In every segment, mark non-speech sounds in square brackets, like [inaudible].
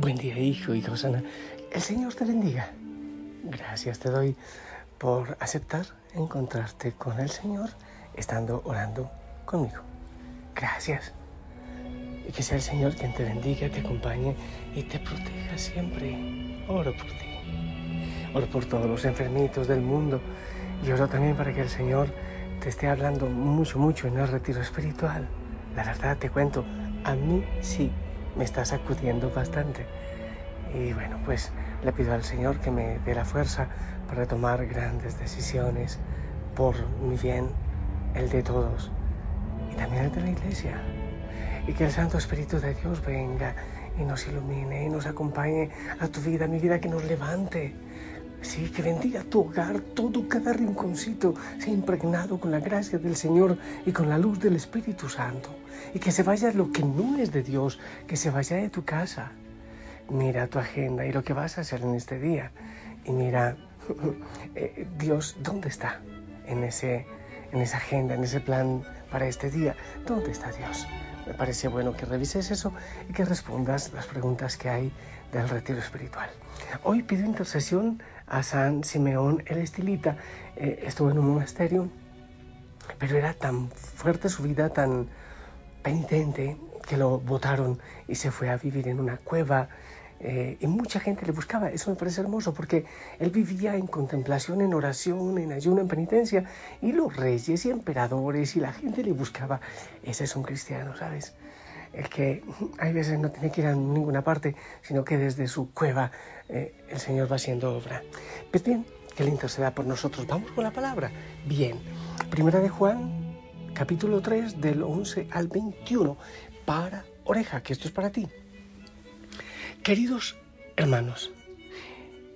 Buen día, hijo y Rosana. El Señor te bendiga. Gracias te doy por aceptar encontrarte con el Señor estando orando conmigo. Gracias. Y que sea el Señor quien te bendiga, te acompañe y te proteja siempre. Oro por ti. Oro por todos los enfermitos del mundo. Y oro también para que el Señor te esté hablando mucho, mucho en el retiro espiritual. La verdad te cuento, a mí sí me está sacudiendo bastante. Y bueno, pues le pido al Señor que me dé la fuerza para tomar grandes decisiones por mi bien, el de todos y también el de la iglesia. Y que el Santo Espíritu de Dios venga y nos ilumine y nos acompañe a tu vida, mi vida, que nos levante. Sí, que bendiga tu hogar, todo, cada rinconcito sea impregnado con la gracia del Señor y con la luz del Espíritu Santo y que se vaya lo que no es de Dios, que se vaya de tu casa. Mira tu agenda y lo que vas a hacer en este día. Y mira, [laughs] eh, Dios, ¿dónde está en, ese, en esa agenda, en ese plan para este día? ¿Dónde está Dios? Me parece bueno que revises eso y que respondas las preguntas que hay del retiro espiritual. Hoy pido intercesión a San Simeón el Estilita. Eh, estuvo en un monasterio, pero era tan fuerte su vida, tan penitente que lo botaron y se fue a vivir en una cueva. Eh, y mucha gente le buscaba. Eso me parece hermoso porque él vivía en contemplación, en oración, en ayuno, en penitencia. Y los reyes y emperadores y la gente le buscaba. Ese es un cristiano, ¿sabes? El que hay veces no tiene que ir a ninguna parte, sino que desde su cueva eh, el Señor va haciendo obra. Pues bien, que Él interceda por nosotros. Vamos con la palabra. Bien. Primera de Juan capítulo 3 del 11 al 21 para oreja, que esto es para ti. Queridos hermanos,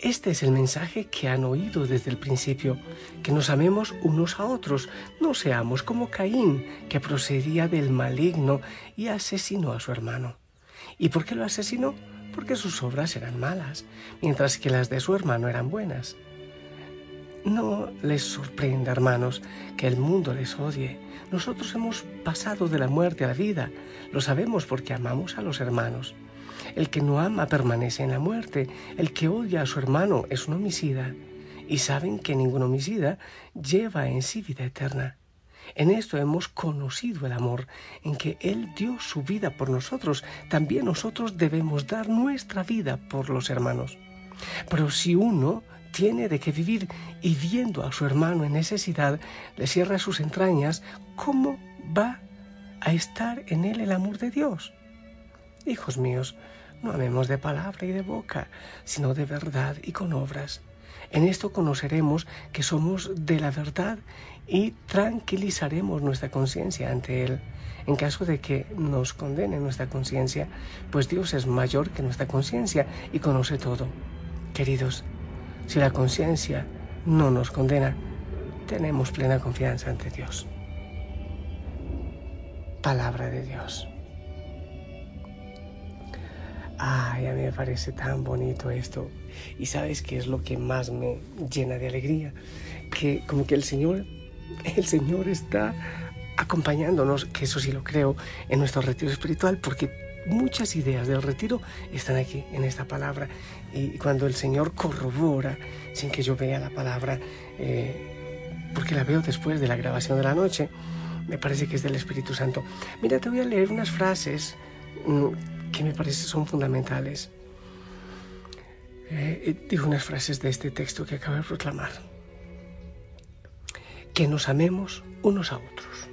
este es el mensaje que han oído desde el principio, que nos amemos unos a otros, no seamos como Caín, que procedía del maligno y asesinó a su hermano. ¿Y por qué lo asesinó? Porque sus obras eran malas, mientras que las de su hermano eran buenas. No les sorprenda, hermanos, que el mundo les odie. Nosotros hemos pasado de la muerte a la vida. Lo sabemos porque amamos a los hermanos. El que no ama permanece en la muerte. El que odia a su hermano es un homicida. Y saben que ningún homicida lleva en sí vida eterna. En esto hemos conocido el amor, en que Él dio su vida por nosotros. También nosotros debemos dar nuestra vida por los hermanos. Pero si uno tiene de qué vivir y viendo a su hermano en necesidad, le cierra sus entrañas, ¿cómo va a estar en él el amor de Dios? Hijos míos, no amemos de palabra y de boca, sino de verdad y con obras. En esto conoceremos que somos de la verdad y tranquilizaremos nuestra conciencia ante Él. En caso de que nos condene nuestra conciencia, pues Dios es mayor que nuestra conciencia y conoce todo. Queridos, si la conciencia no nos condena, tenemos plena confianza ante Dios. Palabra de Dios. Ay, a mí me parece tan bonito esto. Y sabes qué es lo que más me llena de alegría, que como que el Señor, el Señor está acompañándonos, que eso sí lo creo, en nuestro retiro espiritual, porque muchas ideas del retiro están aquí en esta palabra. Y cuando el Señor corrobora, sin que yo vea la palabra, eh, porque la veo después de la grabación de la noche, me parece que es del Espíritu Santo. Mira, te voy a leer unas frases mm, que me parece son fundamentales. Eh, eh, digo unas frases de este texto que acabo de proclamar. Que nos amemos unos a otros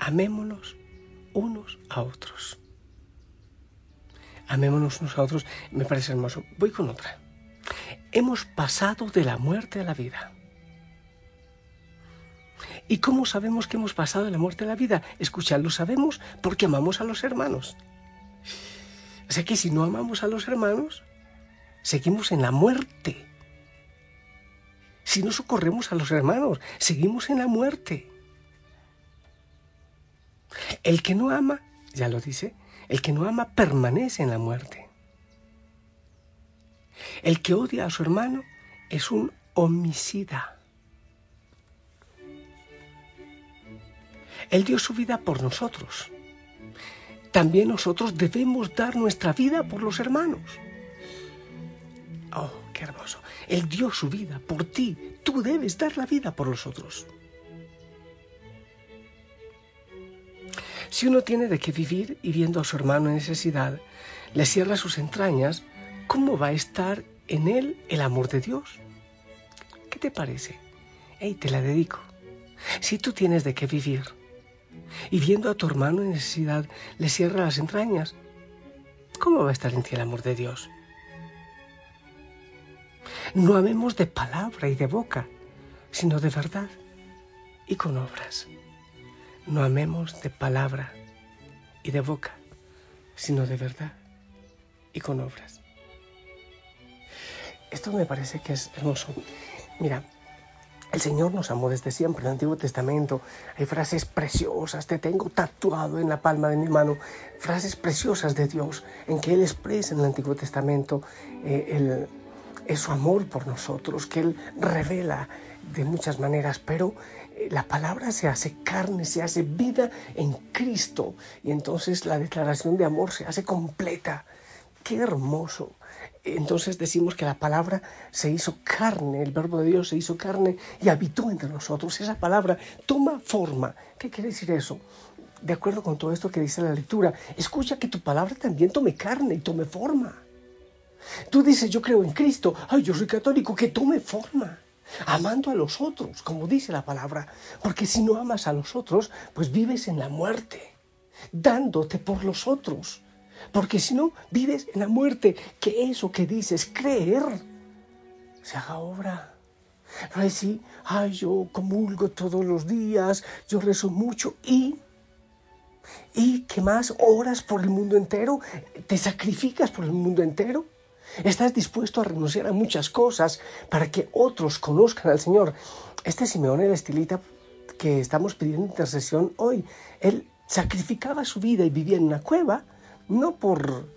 amémonos unos a otros. Amémonos unos a otros, me parece hermoso. Voy con otra. Hemos pasado de la muerte a la vida. ¿Y cómo sabemos que hemos pasado de la muerte a la vida? Escuchad, lo sabemos porque amamos a los hermanos. O sea que si no amamos a los hermanos, seguimos en la muerte. Si no socorremos a los hermanos, seguimos en la muerte. El que no ama, ya lo dice, el que no ama permanece en la muerte. El que odia a su hermano es un homicida. Él dio su vida por nosotros. También nosotros debemos dar nuestra vida por los hermanos. Oh, qué hermoso. Él dio su vida por ti. Tú debes dar la vida por los otros. Si uno tiene de qué vivir y viendo a su hermano en necesidad, le cierra sus entrañas, ¿cómo va a estar en él el amor de Dios? ¿Qué te parece? Hey, te la dedico. Si tú tienes de qué vivir y viendo a tu hermano en necesidad le cierra las entrañas, ¿cómo va a estar en ti el amor de Dios? No amemos de palabra y de boca, sino de verdad y con obras no amemos de palabra y de boca, sino de verdad y con obras. Esto me parece que es hermoso. Mira, el Señor nos amó desde siempre. En el Antiguo Testamento hay frases preciosas, te tengo tatuado en la palma de mi mano, frases preciosas de Dios en que Él expresa en el Antiguo Testamento eh, su amor por nosotros, que Él revela de muchas maneras, pero la palabra se hace carne, se hace vida en Cristo y entonces la declaración de amor se hace completa. Qué hermoso. Entonces decimos que la palabra se hizo carne, el verbo de Dios se hizo carne y habitó entre nosotros. Esa palabra toma forma. ¿Qué quiere decir eso? De acuerdo con todo esto que dice la lectura, escucha que tu palabra también tome carne y tome forma. Tú dices, yo creo en Cristo, ay, yo soy católico, que tome forma amando a los otros, como dice la palabra, porque si no amas a los otros, pues vives en la muerte, dándote por los otros, porque si no, vives en la muerte, que eso que dices, creer, se haga obra. Ay, sí, ay, yo comulgo todos los días, yo rezo mucho y... ¿Y qué más? ¿Oras por el mundo entero? ¿Te sacrificas por el mundo entero? Estás dispuesto a renunciar a muchas cosas para que otros conozcan al Señor. Este Simeón, el estilita que estamos pidiendo intercesión hoy, él sacrificaba su vida y vivía en una cueva, no por,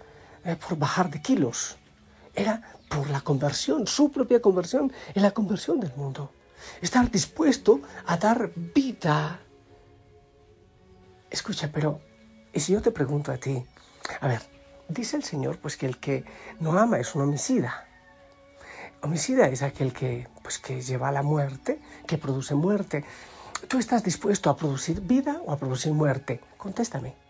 eh, por bajar de kilos, era por la conversión, su propia conversión, en la conversión del mundo. Estar dispuesto a dar vida. Escucha, pero, ¿y si yo te pregunto a ti? A ver, dice el Señor pues que el que no ama es un homicida. Homicida es aquel que, pues, que lleva a la muerte, que produce muerte. ¿Tú estás dispuesto a producir vida o a producir muerte? Contéstame.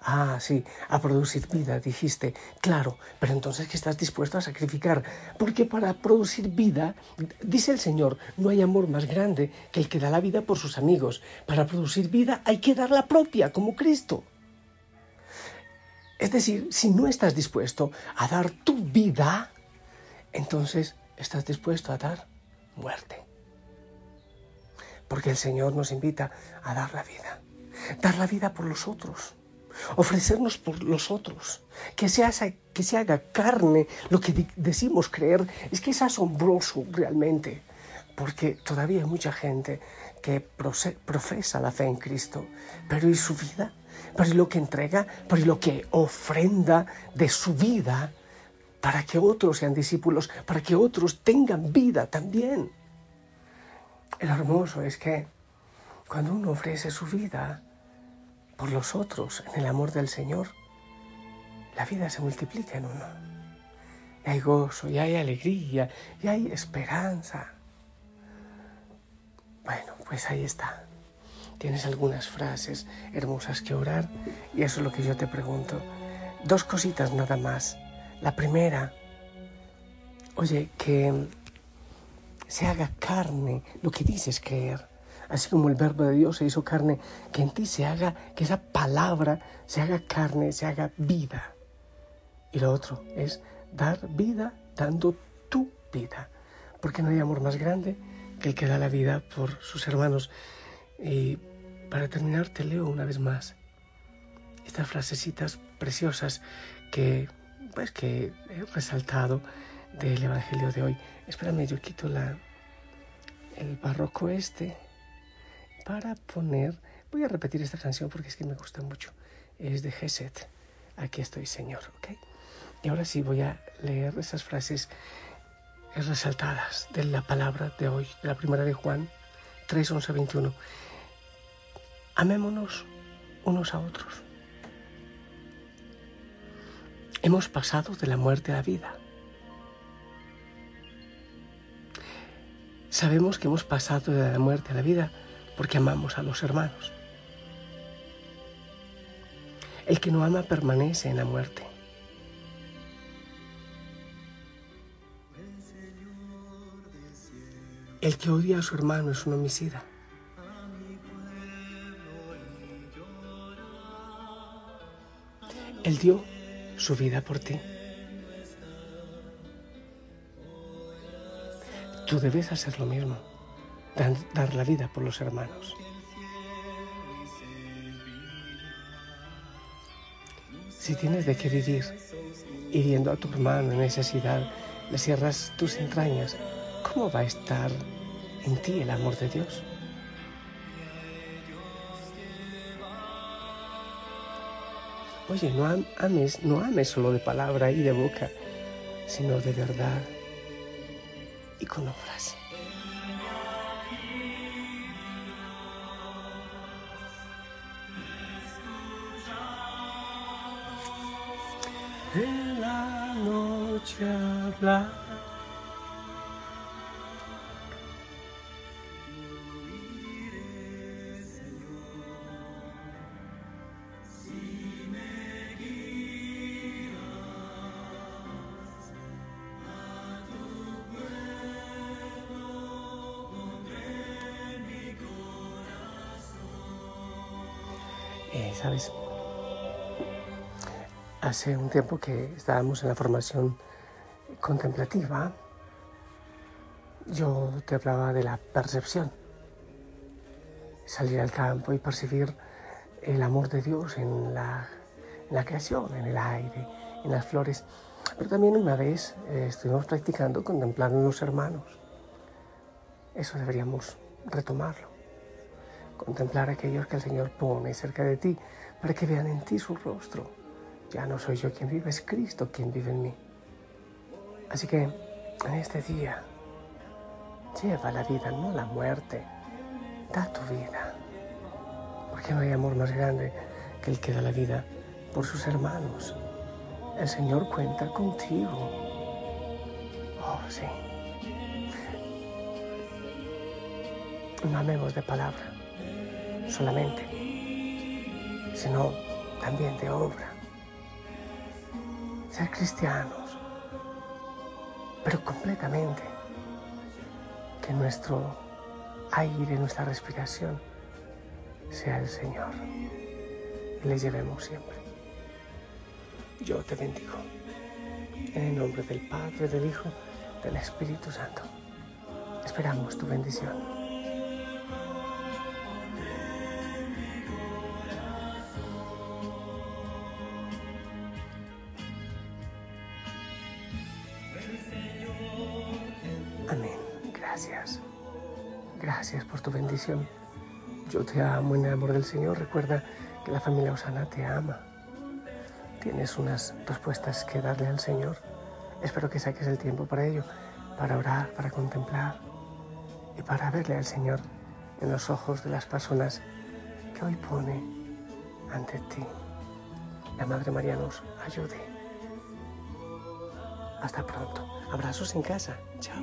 Ah, sí, a producir vida, dijiste. Claro, pero entonces ¿qué estás dispuesto a sacrificar? Porque para producir vida, dice el Señor, no hay amor más grande que el que da la vida por sus amigos. Para producir vida hay que dar la propia, como Cristo. Es decir, si no estás dispuesto a dar tu vida, entonces estás dispuesto a dar muerte. Porque el Señor nos invita a dar la vida. Dar la vida por los otros. Ofrecernos por los otros. Que se, haga, que se carne lo que decimos creer. Es que es asombroso realmente. Porque todavía hay mucha gente que profesa la fe en Cristo. Pero ¿y su vida? por lo que entrega, por lo que ofrenda de su vida para que otros sean discípulos, para que otros tengan vida también. El hermoso es que cuando uno ofrece su vida por los otros en el amor del Señor, la vida se multiplica en uno. Y hay gozo, y hay alegría, y hay esperanza. Bueno, pues ahí está tienes algunas frases hermosas que orar y eso es lo que yo te pregunto. Dos cositas nada más. La primera, oye, que se haga carne lo que dices creer. Así como el verbo de Dios se hizo carne, que en ti se haga, que esa palabra se haga carne, se haga vida. Y lo otro es dar vida dando tu vida, porque no hay amor más grande que el que da la vida por sus hermanos. Y para terminar te leo una vez más estas frasecitas preciosas que pues que he resaltado del evangelio de hoy. Espérame, yo quito la el barroco este para poner voy a repetir esta canción porque es que me gusta mucho. Es de Geset. Aquí estoy, Señor, ¿ok? Y ahora sí voy a leer esas frases resaltadas de la palabra de hoy, de la primera de Juan 3, 11, 21. Amémonos unos a otros. Hemos pasado de la muerte a la vida. Sabemos que hemos pasado de la muerte a la vida porque amamos a los hermanos. El que no ama permanece en la muerte. El que odia a su hermano es un homicida. Él dio su vida por ti. Tú debes hacer lo mismo, dar, la vida por los hermanos. Si tienes de qué vivir, hiriendo a tu hermano en necesidad, le cierras tus entrañas, ¿cómo va a estar en ti el amor de Dios? Oye, no ames, no ames solo de palabra y de boca, sino de verdad y con obras. Eh, ¿Sabes? Hace un tiempo que estábamos en la formación contemplativa, yo te hablaba de la percepción. Salir al campo y percibir el amor de Dios en la, creación, en el aire, en las flores. Pero también una vez eh, estuvimos practicando contemplar a los hermanos. Eso deberíamos retomarlo contemplar aquellos que el Señor pone cerca de ti para que vean en ti su rostro. Ya no soy yo quien vive, es Cristo quien vive en mí. Así que en este día, lleva la vida, no la muerte. Da tu vida. Porque no hay amor más grande que el que da la vida por sus hermanos. El Señor cuenta contigo. Oh, sí. No amemos de palabra solamente, sino también de obra. Ser cristianos, pero completamente. Que nuestro aire, nuestra respiración sea el Señor y le llevemos siempre. Yo te bendigo. En el nombre del Padre, del Hijo, del Espíritu Santo. Esperamos tu bendición. Yo te amo en el amor del Señor. Recuerda que la familia Osana te ama. Tienes unas respuestas que darle al Señor. Espero que saques el tiempo para ello, para orar, para contemplar y para verle al Señor en los ojos de las personas que hoy pone ante ti. La Madre María nos ayude. Hasta pronto. Abrazos en casa. Chao.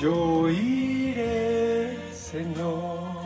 Yo iré, Señor.